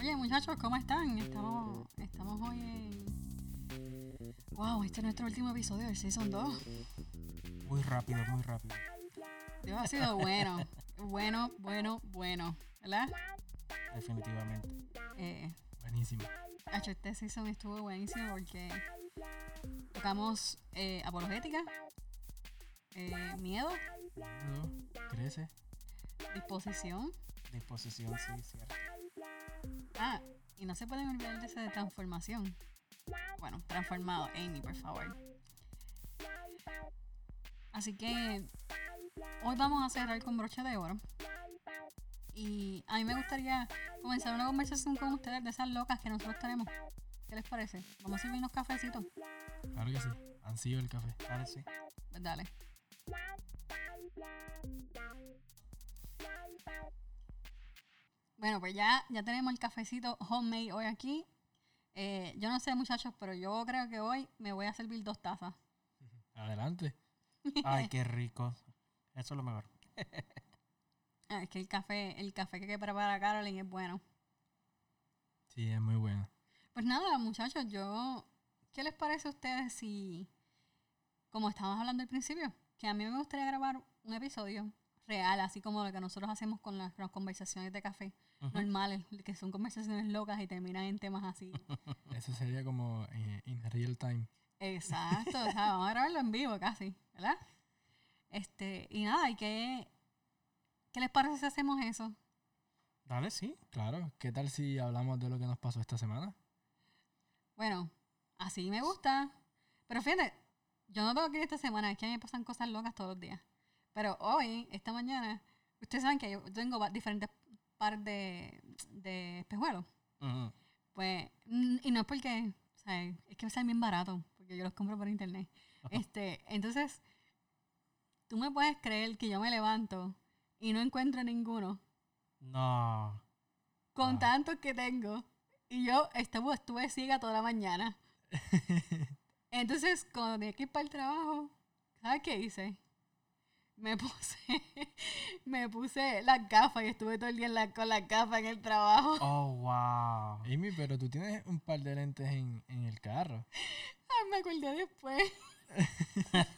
Oye, muchachos, ¿cómo están? Estamos, estamos hoy en. Wow, este es nuestro último episodio del Season 2. Muy rápido, muy rápido. Dios, ha sido bueno. bueno, bueno, bueno. ¿Verdad? Definitivamente. Eh, Buenísimo. Este season estuvo buenísimo porque tocamos eh, apologética, eh, miedo, Miedo, crece, disposición. disposición, sí, cierto. Ah, y no se pueden olvidar de esa de transformación. Bueno, transformado, Amy, por favor. Así que hoy vamos a cerrar con broche de oro. Y a mí me gustaría comenzar una conversación con ustedes de esas locas que nosotros tenemos. ¿Qué les parece? Vamos a servir unos cafecitos. Claro que sí. Ansío el café. Dale, sí. Pues dale. Bueno, pues ya, ya tenemos el cafecito homemade hoy aquí. Eh, yo no sé, muchachos, pero yo creo que hoy me voy a servir dos tazas. Adelante. Ay, qué rico. Eso es lo mejor. Ah, es que el café, el café que prepara Carolyn es bueno. Sí, es muy bueno. Pues nada, muchachos, yo. ¿Qué les parece a ustedes si, como estábamos hablando al principio, que a mí me gustaría grabar un episodio real, así como lo que nosotros hacemos con las, las conversaciones de café normales, que son conversaciones locas y terminan en temas así. Eso sería como eh, in real time. Exacto, o sea, vamos a grabarlo en vivo casi, ¿verdad? Este, y nada, ¿y qué, qué les parece si hacemos eso? Dale, sí. Claro. ¿Qué tal si hablamos de lo que nos pasó esta semana? Bueno, así me gusta. Pero fíjate, yo no tengo que ir esta semana, es que a mí me pasan cosas locas todos los días. Pero hoy, esta mañana, ustedes saben que yo tengo diferentes pares de, de espejuelos. Ujú. Pues, mm, y no es porque, o sea, es que salen bien baratos, porque yo los compro por internet. Este, entonces, tú me puedes creer que yo me levanto y no encuentro ninguno No. con Ah. tantos que tengo. Y yo estuve, estuve ciega toda la mañana. Entonces, cuando tenía que ir para el trabajo, ¿sabes qué hice? Me puse, me puse las gafas y estuve todo el día en la- con las gafas en el trabajo. Oh, wow. Amy, pero tú tienes un par de lentes en, en el carro. Ay, me acordé después.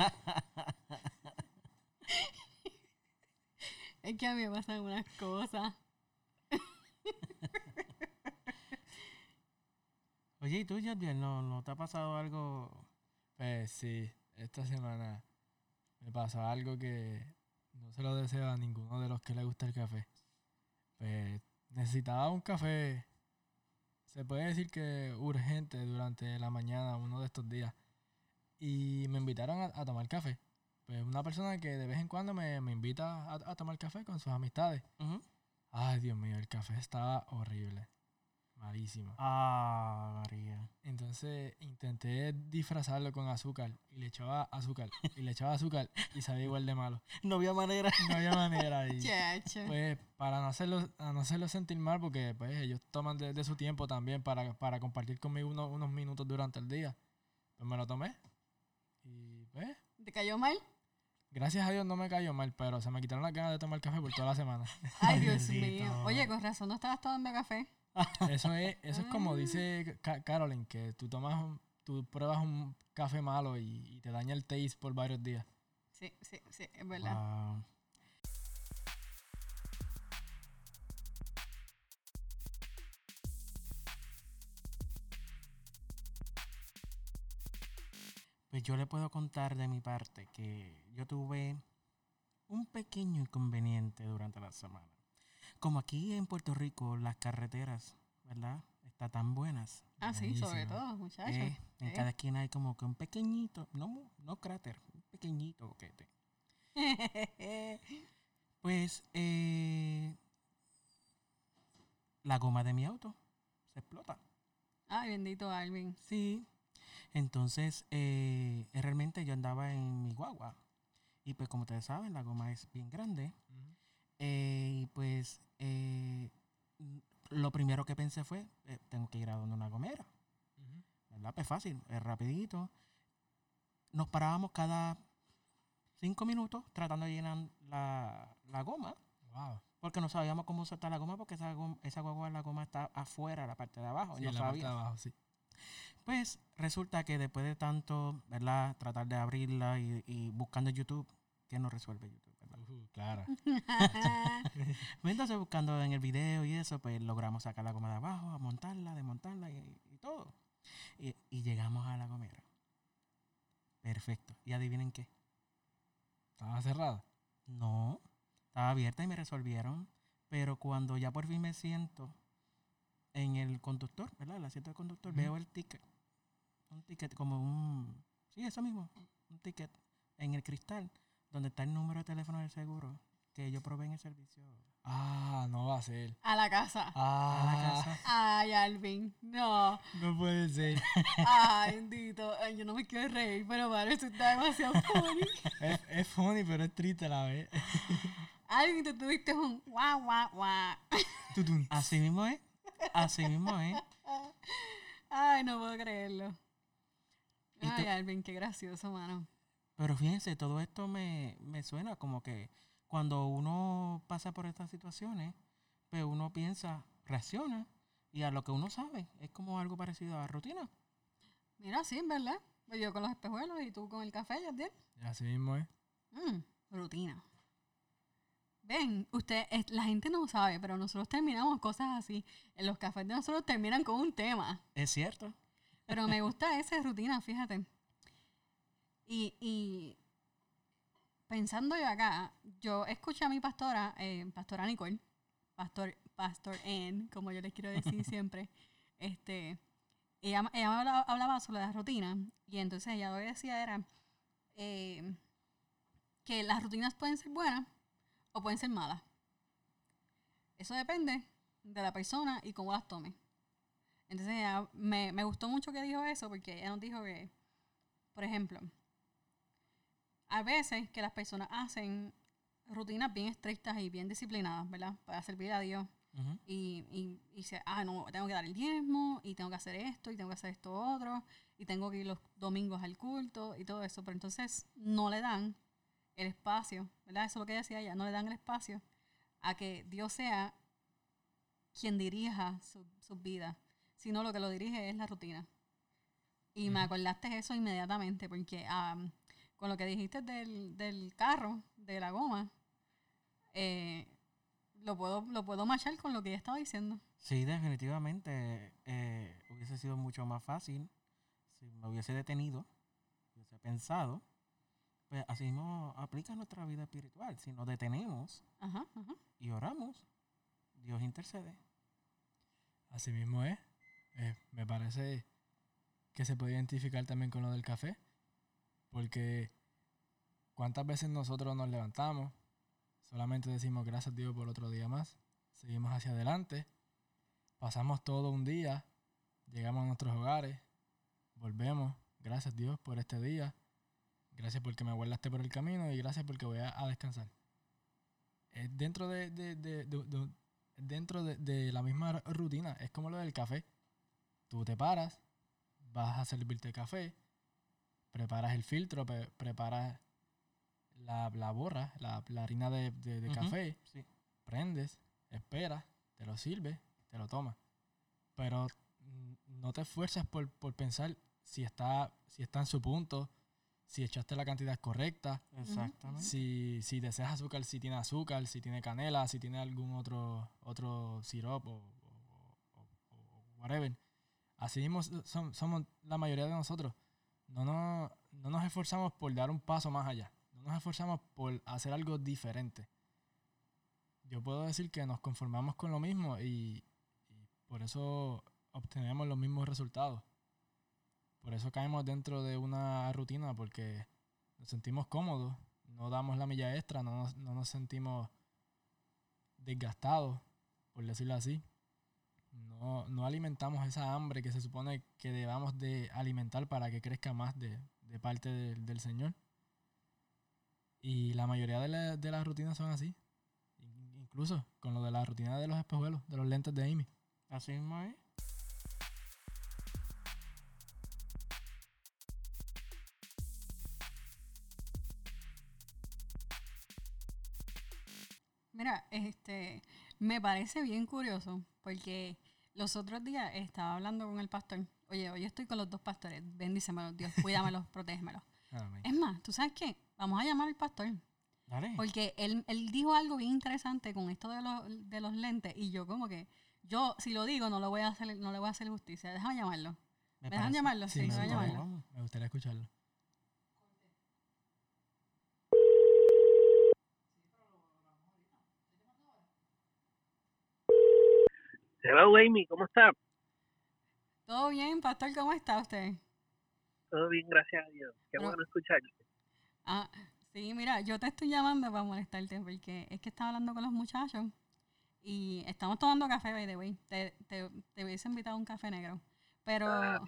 es que a mí me pasan unas cosas. Oye, ¿y tú, Yadiel, no, no te ha pasado algo? Pues sí, esta semana me pasó algo que no se lo deseo a ninguno de los que le gusta el café. Pues necesitaba un café, se puede decir que urgente durante la mañana, uno de estos días. Y me invitaron a, a tomar café. Pues una persona que de vez en cuando me, me invita a, a tomar café con sus amistades. Ay, Dios mío, el café estaba horrible. Malísimo. Ah, María. Entonces intenté disfrazarlo con azúcar y le echaba azúcar y le echaba azúcar y sabía igual de malo. No había manera. No había manera y Chacho. pues para no hacerlo, a no hacerlo sentir mal porque pues ellos toman de, de su tiempo también para, para compartir conmigo unos, unos minutos durante el día. Pues me lo tomé y pues ¿Te cayó mal? gracias a Dios no me cayó mal, pero se me quitaron las ganas de tomar café por toda la semana. Ay, Dios mío. Oye, con razón no estabas tomando café. Eso es, eso es como dice Ca- Carolyn, que tú tomas un- tú pruebas un café malo y, y te daña el taste por varios días. Sí, sí, sí, es verdad. Wow. Pues yo le puedo contar de mi parte que yo tuve un pequeño inconveniente durante la semana. Como aquí en Puerto Rico las carreteras, ¿verdad? Están tan buenas. Ah, sí, sobre todo, muchachos. Eh, en Eh. cada esquina hay como que un pequeñito, no, mu- no cráter, un pequeñito boquete. Pues eh, la goma de mi auto se explota. Ay, bendito Alvin. Sí. Entonces, eh, realmente yo andaba en mi guagua. Y pues como ustedes saben, la goma es bien grande. Eh, y pues eh, lo primero que pensé fue, eh, tengo que ir a donde una gomera. ¿Verdad? Pues fácil, es rapidito. Nos parábamos cada cinco minutos tratando de llenar la, la goma. Wow. Porque no sabíamos cómo soltar la goma porque esa, goma, esa guagua, la goma está afuera, la parte de abajo. Sí, no la parte de abajo, sí. Pues resulta que después de tanto, ¿verdad? Tratar de abrirla y, y buscando YouTube, que no resuelve YouTube, Pues entonces buscando en el video y eso, pues logramos sacar la goma de abajo, a montarla, desmontarla y, y todo. Y, y llegamos a la gomera. Perfecto. ¿Y adivinen qué? Estaba cerrada. No, estaba abierta y me resolvieron. Pero cuando ya por fin me siento en el conductor, ¿verdad? El asiento del conductor, veo el ticket. Un ticket como un... Sí, eso mismo. Un ticket en el cristal donde está el número de teléfono del seguro que ellos proveen el servicio Ah, no va a ser. A la casa. Ah, a la casa. Ay, Alvin. No. No puede ser. Ay, bendito. Ay, yo no me quiero reír, pero vale, esto está demasiado funny. es, es funny, pero es triste a la vez. Alvin, tú tuviste un guau, guau, guau. Así mismo es. Así mismo es. Ay, no puedo creerlo. ¿Y Ay? Alvin, qué gracioso, mano. Pero fíjense, todo esto me, me suena como que cuando uno pasa por estas situaciones, pues uno piensa, reacciona y a lo que uno sabe es como algo parecido a rutina. Mira, sí, ¿verdad? Yo con los espejuelos y tú con el café, Yadiel. Así mismo es. Mm, rutina. Ven, usted, es- la gente no sabe, pero nosotros terminamos cosas así. En los cafés de nosotros terminan con un tema. Es cierto. Pero me gusta esa rutina, fíjate. Y, y pensando yo acá, yo escuché a mi pastora, eh, pastora Nicole, pastor, pastor N, como yo les quiero decir siempre, este, ella, ella me hablaba, hablaba sobre la rutina y entonces ella lo que decía era eh, que las rutinas pueden ser buenas o pueden ser malas. Eso depende de la persona y cómo las tome. Entonces ella- me, me gustó mucho que dijo eso porque ella nos dijo que, por ejemplo, a veces que las personas hacen rutinas bien estrictas y bien disciplinadas, ¿verdad? Para servir a Dios. Y, y, y dice, ah, no, tengo que dar el diezmo, y tengo que hacer esto, y tengo que hacer esto otro, y tengo que ir los domingos al culto, y todo eso. Pero entonces no le dan el espacio, ¿verdad? Eso es lo que decía ella, no le dan el espacio a que Dios sea quien dirija su- sus vidas, sino lo que lo dirige es la rutina. Y me acordaste eso inmediatamente, porque am, con lo que dijiste del, del carro, de la goma, eh, lo puedo, lo puedo machar con lo que ella estaba diciendo. Sí, definitivamente eh, hubiese sido mucho más fácil si me hubiese detenido, hubiese pensado. Pues así mismo aplica nuestra vida espiritual. Si nos detenemos Ajá, ajá. y oramos, Dios intercede. Así mismo es. Eh, me parece que se puede identificar también con lo del café. Porque cuántas veces nosotros nos levantamos, solamente decimos gracias Dios por otro día más, seguimos hacia adelante, pasamos todo un día, llegamos a nuestros hogares, volvemos, gracias Dios por este día, gracias porque me guardaste por el camino y gracias porque voy a, a descansar. Es dentro de, de- de- de- de- dentro de, de la misma rutina, es como lo del café. Tú te paras, vas a servirte café, preparas el filtro, pre- preparas la, la borra, la, la harina de, de- café, sí. prendes, esperas, te lo sirves, te lo tomas. Pero mm, no te esfuerzas por, por pensar si está, si está en su punto, si echaste la cantidad correcta, Exactamente. si, si deseas azúcar, si tiene azúcar, si tiene canela, si tiene algún otro, otro sirope o, o- o- o whatever. Así mismo s- som- somos la mayoría de nosotros. No nos, no nos esforzamos por dar un paso más allá. No nos esforzamos por hacer algo diferente. Yo puedo decir que nos conformamos con lo mismo y, y por eso obtenemos los mismos resultados. Por eso caemos dentro de una rutina porque nos sentimos cómodos, no damos la milla extra, no nos, no nos sentimos desgastados, por decirlo así. No, no alimentamos esa hambre que se supone que debamos de alimentar para que crezca más de, de parte del- del Señor. Y la mayoría de, la- de las rutinas son así. In- Incluso con lo de la rutina de los espejuelos, de los lentes de Amy. Así mismo es. Mira, este, me parece bien curioso porque los otros días estaba hablando con el pastor. Oye, hoy estoy con los dos pastores. Bendícemelos, Dios, cuídamelos, protégemelos. Es más, ¿tú sabes qué? Vamos a llamar al pastor. Dale. Porque él, él dijo algo bien interesante con esto de los, de los lentes y yo como que, yo si lo digo no, lo voy a hacer, no le voy a hacer justicia. Déjame llamarlo. ¿Me dejan llamarlo? Sí, Sí, me sí, voy a vamos, llamarlo. vamos. Me gustaría escucharlo. Hello, Amy, ¿cómo está? ¿Todo bien, pastor? ¿Cómo está usted? Todo bien, gracias a Dios. Qué bueno escucharte. Ah, sí, mira, yo te estoy llamando para molestarte porque es que estaba hablando con los muchachos y estamos tomando café, by the way. Te, te, te hubiese invitado a un café negro. Pero Ah,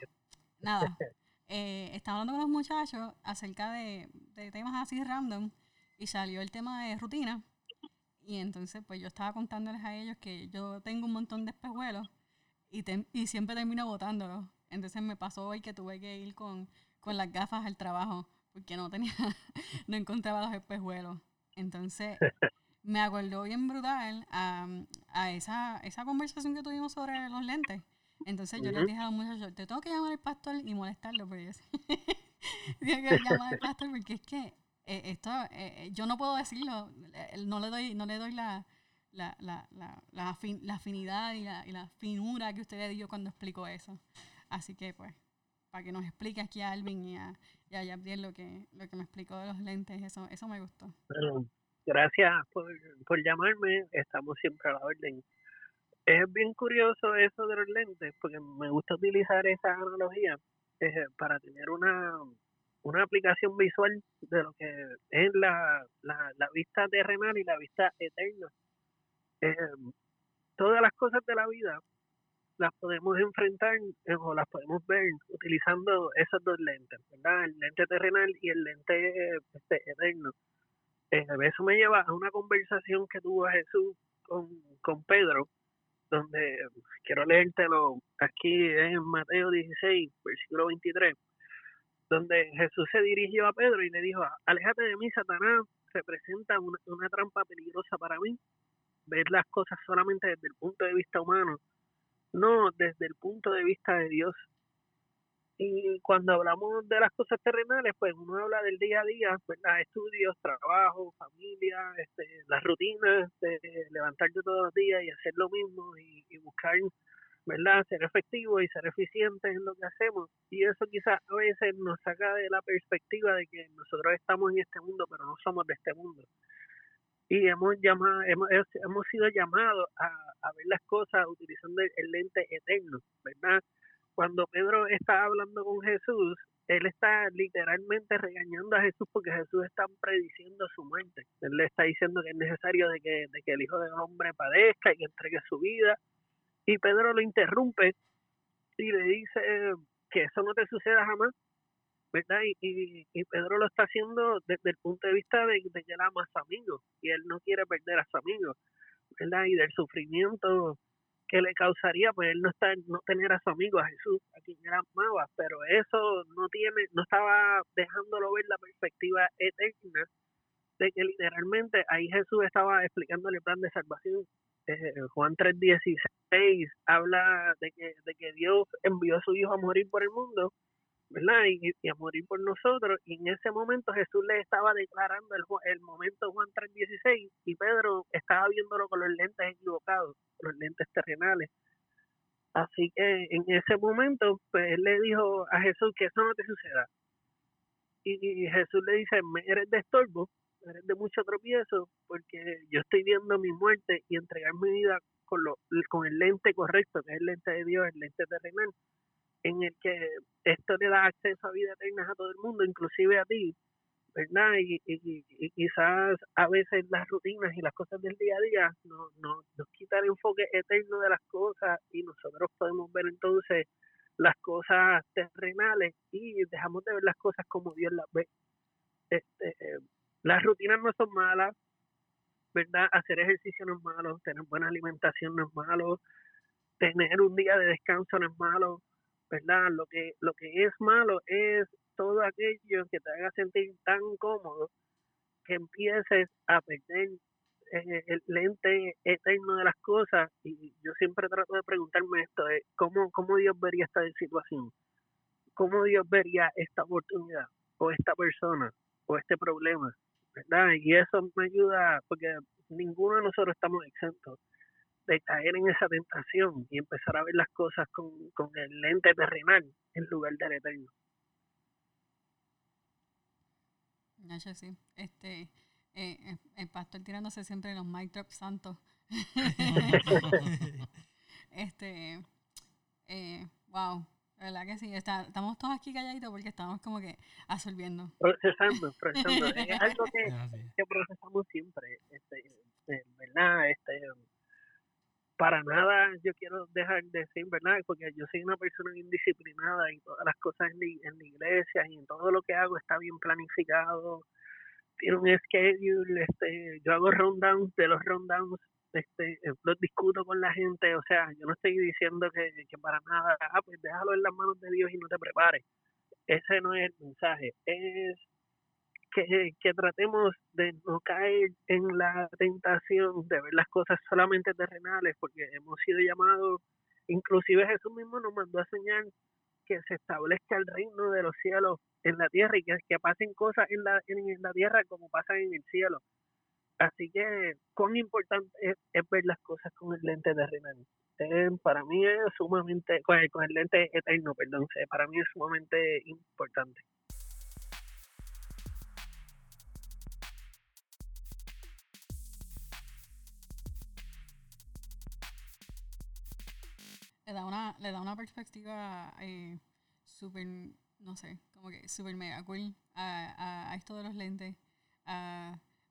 nada, eh, estaba hablando con los muchachos acerca de, de temas así random y salió el tema de rutina. Y entonces, pues yo estaba contándoles a ellos que yo tengo un montón de espejuelos y, te- y siempre termino botándolos. Entonces me pasó hoy que tuve que ir con, con las gafas al trabajo porque no tenía, no encontraba los espejuelos. Entonces me acordó bien brutal a, a esa, esa conversación que tuvimos sobre los lentes. Entonces yo les Ujú. dije a los muchachos, te tengo que llamar al pastor y molestarlo, porque yo tengo que llamar al pastor porque es que eh, esto, eh, eh, yo no puedo decirlo, eh, no le doy, no le doy la, la, la, la, afin- afinidad y y la finura que usted le dio cuando explicó eso. Así que pues, para que nos explique aquí a Alvin y a, y a Yabdiel lo que, lo que me explicó de los lentes, eso, eso me gustó. Bueno, gracias por, por llamarme. Estamos siempre a la orden. Es bien curioso eso de los lentes, porque me gusta utilizar esa analogía eh, para tener una, una aplicación visual de lo que es la, la, la vista terrenal y la vista eterna. Eh, todas las cosas de la vida las podemos enfrentar eh, o las podemos ver utilizando esos dos lentes, ¿verdad? El lente terrenal y el lente este, eterno. Eh, eso me lleva a una conversación que tuvo Jesús con, con Pedro, donde quiero leértelo aquí en Mateo 16, versículo 23, donde Jesús se dirigió a Pedro y le dijo, aléjate de mí, Satanás, representa una, una trampa peligrosa para mí, ver las cosas solamente desde el punto de vista humano, no desde el punto de vista de Dios. Y cuando hablamos de las cosas terrenales, pues uno habla del día a día, ¿verdad? Estudios, trabajo, familia, este, las rutinas de levantarte todos los días y hacer lo mismo y, y buscar, ¿verdad? Ser efectivo y ser eficiente en lo que hacemos. Y eso quizás a veces nos saca de la perspectiva de que nosotros estamos en este mundo, pero no somos de este mundo. Y hemos llamado, hemos, hemos sido llamados a, a ver las cosas utilizando el, el lente eterno, ¿verdad? cuando Pedro está hablando con Jesús, él está literalmente regañando a Jesús porque Jesús está prediciendo su muerte. Él le está diciendo que es necesario de que, de que el Hijo del Hombre padezca y que entregue su vida. Y Pedro lo interrumpe y le dice que eso no te suceda jamás, ¿verdad? Y, y, y Pedro lo está haciendo desde el punto de vista de, que él ama a su amigo y él no quiere perder a su amigo, ¿verdad? Y del sufrimiento que le causaría pues él no está no tener a su amigo a Jesús a quien él amaba pero eso no tiene no estaba dejándolo ver la perspectiva eterna de que literalmente ahí Jesús estaba explicándole el plan de salvación eh, Juan 3:16 habla de que de que Dios envió a su hijo a morir por el mundo ¿verdad? Y, y, a morir por nosotros. Y en ese momento Jesús le estaba declarando el, el momento Juan 3.16 y Pedro estaba viéndolo con los lentes equivocados, los lentes terrenales. Así que en ese momento, pues él le dijo a Jesús que eso no te suceda. Y, Jesús le dice, eres de estorbo, eres de mucho tropiezo, porque yo estoy viendo mi muerte y entregar mi vida con, lo, con el lente correcto, que es el lente de Dios, el lente terrenal en el que esto le da acceso a vida eterna a todo el mundo, inclusive a ti, ¿verdad? Y, y, y quizás a veces las rutinas y las cosas del día a día nos, nos, nos quitan el enfoque eterno de las cosas y nosotros podemos ver entonces las cosas terrenales y dejamos de ver las cosas como Dios las ve. Este, las rutinas no son malas, ¿verdad? Hacer ejercicio no es malo, tener buena alimentación no es malo, tener un día de descanso no es malo, ¿verdad? Lo que, lo que es malo es todo aquello que te haga sentir tan cómodo que empieces a perder eh, el lente eterno de las cosas y yo siempre trato de preguntarme esto, es ¿cómo, ¿cómo Dios vería esta situación? ¿Cómo Dios vería esta oportunidad o esta persona o este problema? ¿Verdad? Y eso me ayuda porque ninguno de nosotros estamos exentos de caer en esa tentación y empezar a ver las cosas con, con el lente terrenal en lugar del eterno. Ya, sí. Este, eh, el pastor tirándose siempre los mic drops santos. este, eh, wow, ¿verdad que sí? Está, estamos todos aquí calladitos porque estamos como que absorbiendo. Procesando, procesando. es algo que, que procesamos siempre, este, eh, ¿verdad? Este, para nada yo quiero dejar de decir, ¿verdad? Porque yo soy una persona indisciplinada y todas las cosas en la, en la iglesia y en todo lo que hago está bien planificado, tiene un schedule, este, yo hago rundowns, de los rundowns este, los discuto con la gente, o sea, yo no estoy diciendo que, que para nada, ah, pues déjalo en las manos de Dios y no te prepares. Ese no es el mensaje, es que, que tratemos de no caer en la tentación de ver las cosas solamente terrenales, porque hemos sido llamados, inclusive Jesús mismo nos mandó a soñar que se establezca el reino de los cielos en la tierra y que, que pasen cosas en la, en, la tierra como pasan en el cielo. Así que, cuán importante es, ver las cosas con el lente terrenal. Eh, para mí es sumamente, con el, con el lente eterno, perdón, para mí es sumamente importante. le da una, le da una perspectiva eh, súper, no sé, como que súper mega cool a, a, esto de los lentes.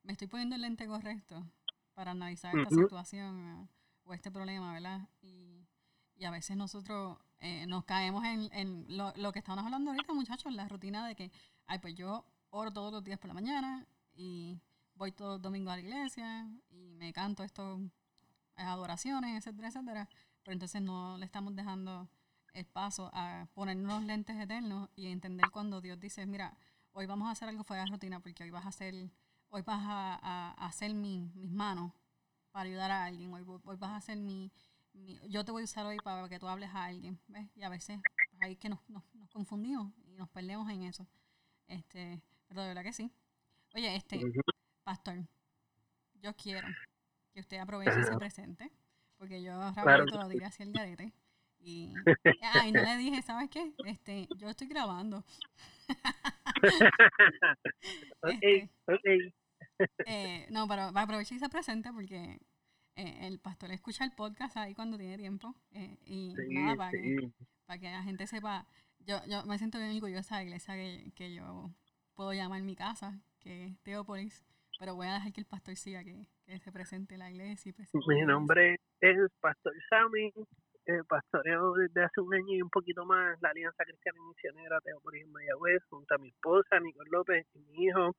Me estoy poniendo el lente correcto para analizar esta situación o este problema, ¿verdad? Y, y a veces nosotros eh, nos caemos en, en lo, lo, que estamos hablando ahorita, muchachos, la rutina de que, ay, pues yo oro todos los días por la mañana y voy todos los domingos a la iglesia y me canto estos adoraciones, etcétera, etcétera pero entonces no le estamos dando el paso a ponernos lentes eternos y entender cuando Dios dice, mira, hoy vamos a hacer algo fuera de rutina porque hoy vas a hacer, hoy vas a, hacer mis manos para ayudar a alguien, hoy, hoy vas a hacer mi, yo te voy a usar hoy para que tú hables a alguien, ¿ves? Y a veces ahí que nos, nos, confundimos y nos perdemos en eso. Este, pero de verdad que sí. Oye, este, pastor, yo quiero que usted aproveche ese presente porque yo claro. los días hacía el garete. Y, ay, no le dije, ¿sabes qué? Este, yo estoy grabando. okay, este, eh, no, pero aproveche y se presente porque eh, el pastor escucha el podcast ahí cuando tiene tiempo. Eh, y nada, para, que, para que la gente sepa. Yo, yo me siento bien orgullosa de la iglesia que, que yo puedo llamar mi casa, que es Teópolis. Pero voy a dejar que el pastor siga, que, que se presente la iglesia. Y Mi nombre es Pastor Sammy, eh, pastoreo desde hace un año y un poquito más la Alianza Cristiana y Misionera Teopolis en Mayagüez, junto a mi esposa, Nicole López, y mi hijo,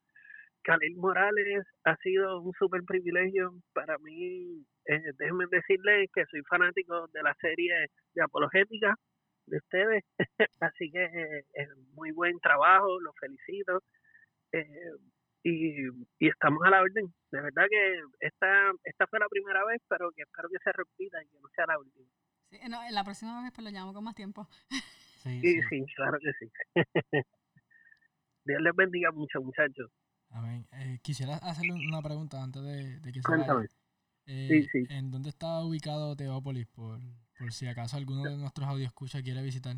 Khalil Morales. Ha sido un súper privilegio para mí. Eh, déjenme decirles que soy fanático de la serie de apologética de ustedes, así que eh, es muy buen trabajo, los felicito. Eh, y, y estamos a la orden. De verdad que esta, esta fue la primera vez, pero que espero que se repita y que no sea la última. Sí, no, la próxima vez pues lo llamo con más tiempo. Sí, sí, sí claro que sí. Dios les bendiga mucho, muchachos. Amén. Eh, quisiera hacerle una pregunta antes de, de que se Cuéntame. Eh, sí, sí. ¿En dónde está ubicado Teópolis? Por, por si acaso alguno de nuestros escucha quiere visitar.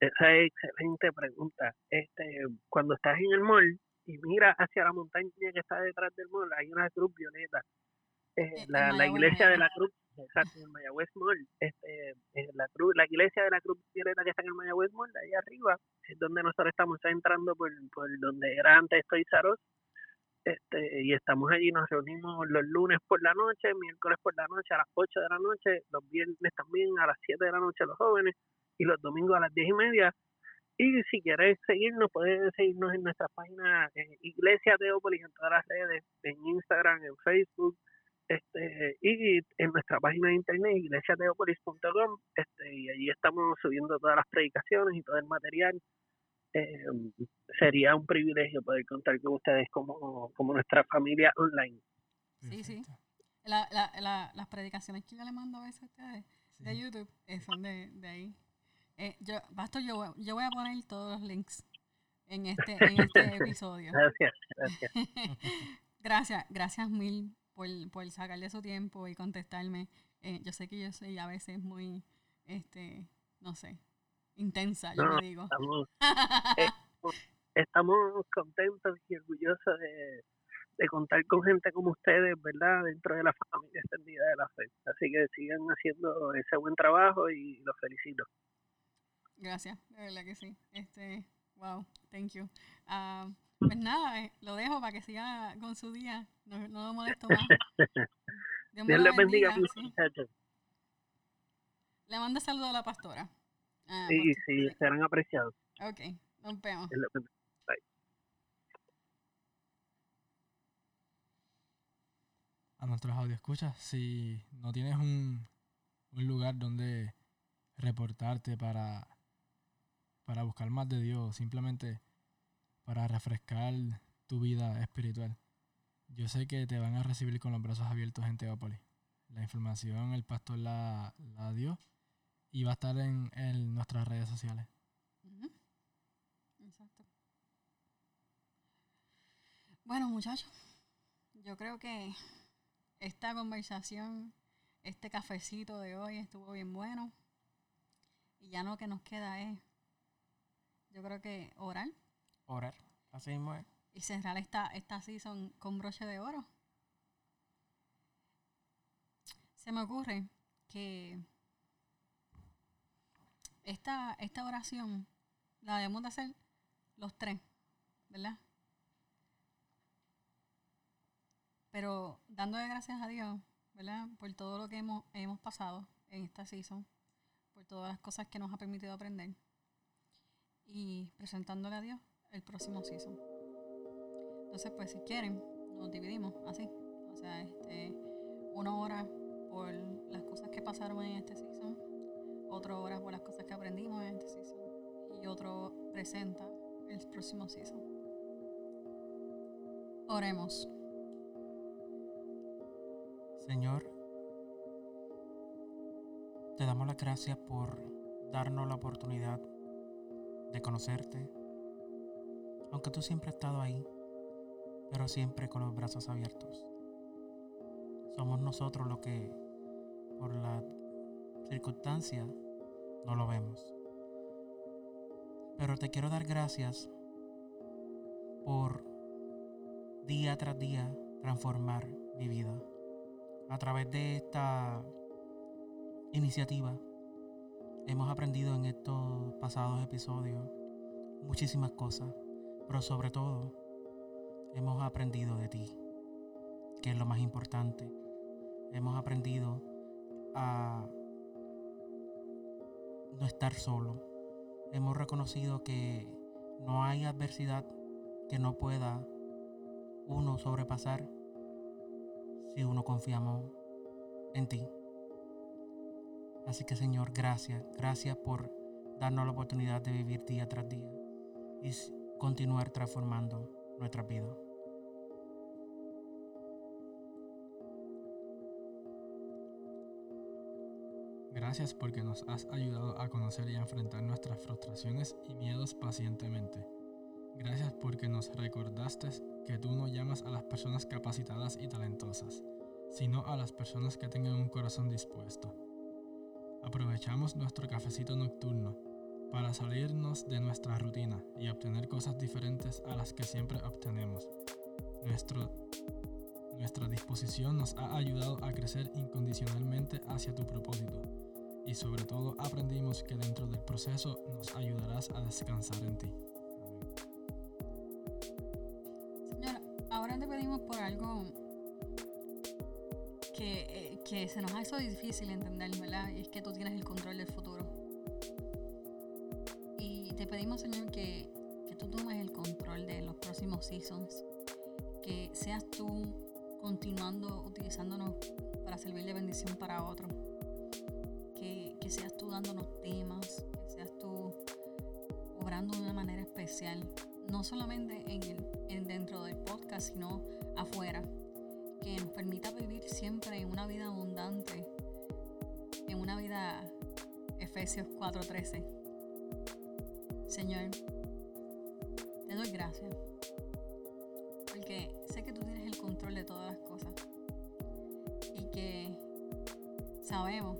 Esa es excelente pregunta. Este, cuando estás en el mall, y mira hacia la montaña que está detrás del mall, hay una cruz violeta. Eh, eh la, la iglesia de la cruz, exacto, en Mayagüez Mall, este, eh, la cruz, la iglesia de la cruz violeta que está en el Mayagüez Mall, ahí arriba, es donde nosotros estamos entrando por, por donde era antes Estoy Zaros, este, y estamos allí, nos reunimos los lunes por la noche, miércoles por la noche a las 8 de la noche, los viernes también a las 7 de la noche los jóvenes, y los domingos a las 10 y media. Y si quieres seguirnos, puedes seguirnos en nuestra página eh, Iglesia Teópolis en todas las redes, en Instagram, en Facebook, este y en nuestra página de internet iglesiateopolis.com este y allí estamos subiendo todas las predicaciones y todo el material eh, sería un privilegio poder contar con ustedes como, como nuestra familia online Sí, sí. La, la, la, las predicaciones que yo le mando a veces a ustedes de. YouTube eh, son de, de ahí. Eh, yo, Pastor, yo, voy- yo voy a poner todos los links en este, en este episodio. Gracias, gracias. Gracias, gracias mil por, por sacarle su tiempo y contestarme. Eh, yo sé que yo soy a veces muy, este, no sé, intensa, yo No, le digo. Estamos, eh, estamos contentos y orgullosos de, de contar con gente como ustedes, ¿verdad? Dentro de la familia extendida de la fe. Así que sigan haciendo ese buen trabajo y los felicito. Gracias, de verdad que sí. Este, wow, thank you. Ah, pues nada, eh, lo dejo para que siga con su día. No, no lo molesto más. Dios, Dios les bendiga bendiga, sí. muchachos. Le mando saludo a la pastora. Ah, Sí, porque- sí, serán apreciados. Ok, nos vemos. A nuestros escuchas si no tienes un, un lugar donde reportarte para, para buscar más de Dios, simplemente para refrescar tu vida espiritual, yo sé que te van a recibir con los brazos abiertos en Teópolis. La información el pastor la, la dio y va a estar en, en nuestras redes sociales. Exacto. Bueno, muchachos, yo creo que esta conversación, este cafecito de hoy estuvo bien bueno. Y ya lo que nos queda es, yo creo que orar Orar. Así mismo es. y cerrar esta, esta season con broche de oro. Se me ocurre que esta, esta oración la debemos de hacer los tres, ¿verdad? Pero dándole gracias a Dios, ¿verdad? Por todo lo que hemos, hemos pasado en esta season, por todas las cosas que nos ha permitido aprender y presentándole a Dios el próximo season. Entonces, pues si quieren, nos dividimos así. O sea, este, una hora por las cosas que pasaron en este season, otra hora por las cosas que aprendimos en este season y otro presenta el próximo season. Oremos. Señor, te damos las gracias por darnos la oportunidad de conocerte, aunque tú siempre has estado ahí, pero siempre con los brazos abiertos. Somos nosotros los que, por la circunstancia, no lo vemos. Pero te quiero dar gracias por día tras día transformar mi vida a través de esta iniciativa hemos aprendido en estos pasados episodios muchísimas cosas, pero sobre todo hemos aprendido de ti, que es lo más importante. Hemos aprendido a no estar solo. Hemos reconocido que no hay adversidad que no pueda uno sobrepasar si uno confiamos en ti. Así que Señor, gracias, gracias por darnos la oportunidad de vivir día tras día continuar transformando nuestra vida. Gracias porque nos has ayudado a conocer y a enfrentar nuestras frustraciones y miedos pacientemente. Gracias porque nos recordaste que tú no llamas a las personas capacitadas y talentosas, sino a las personas que tengan un corazón dispuesto. Aprovechamos nuestro cafecito nocturno para salirnos de nuestra rutina y obtener cosas diferentes a las que siempre obtenemos. Nuestro nuestra disposición nos ha ayudado a crecer incondicionalmente hacia tu propósito y sobre todo aprendimos que dentro del proceso nos ayudarás a descansar en ti. Señora, ahora te pedimos por algo que, eh, que se nos ha hecho difícil entender, ¿verdad? Es que tú tienes el control del futuro. Pedimos, Señor, que, que tú tomes el control de los próximos seasons. Que seas tú continuando utilizándonos para servir de bendición para otros. Que, que seas tú dándonos temas, que seas tú obrando de una manera especial no solamente en el, en dentro del podcast, sino afuera. que nos permita vivir siempre en una vida abundante, en una vida Efesios 4:13. Señor, te doy gracias, porque sé que tú tienes el control de todas las cosas y que sabemos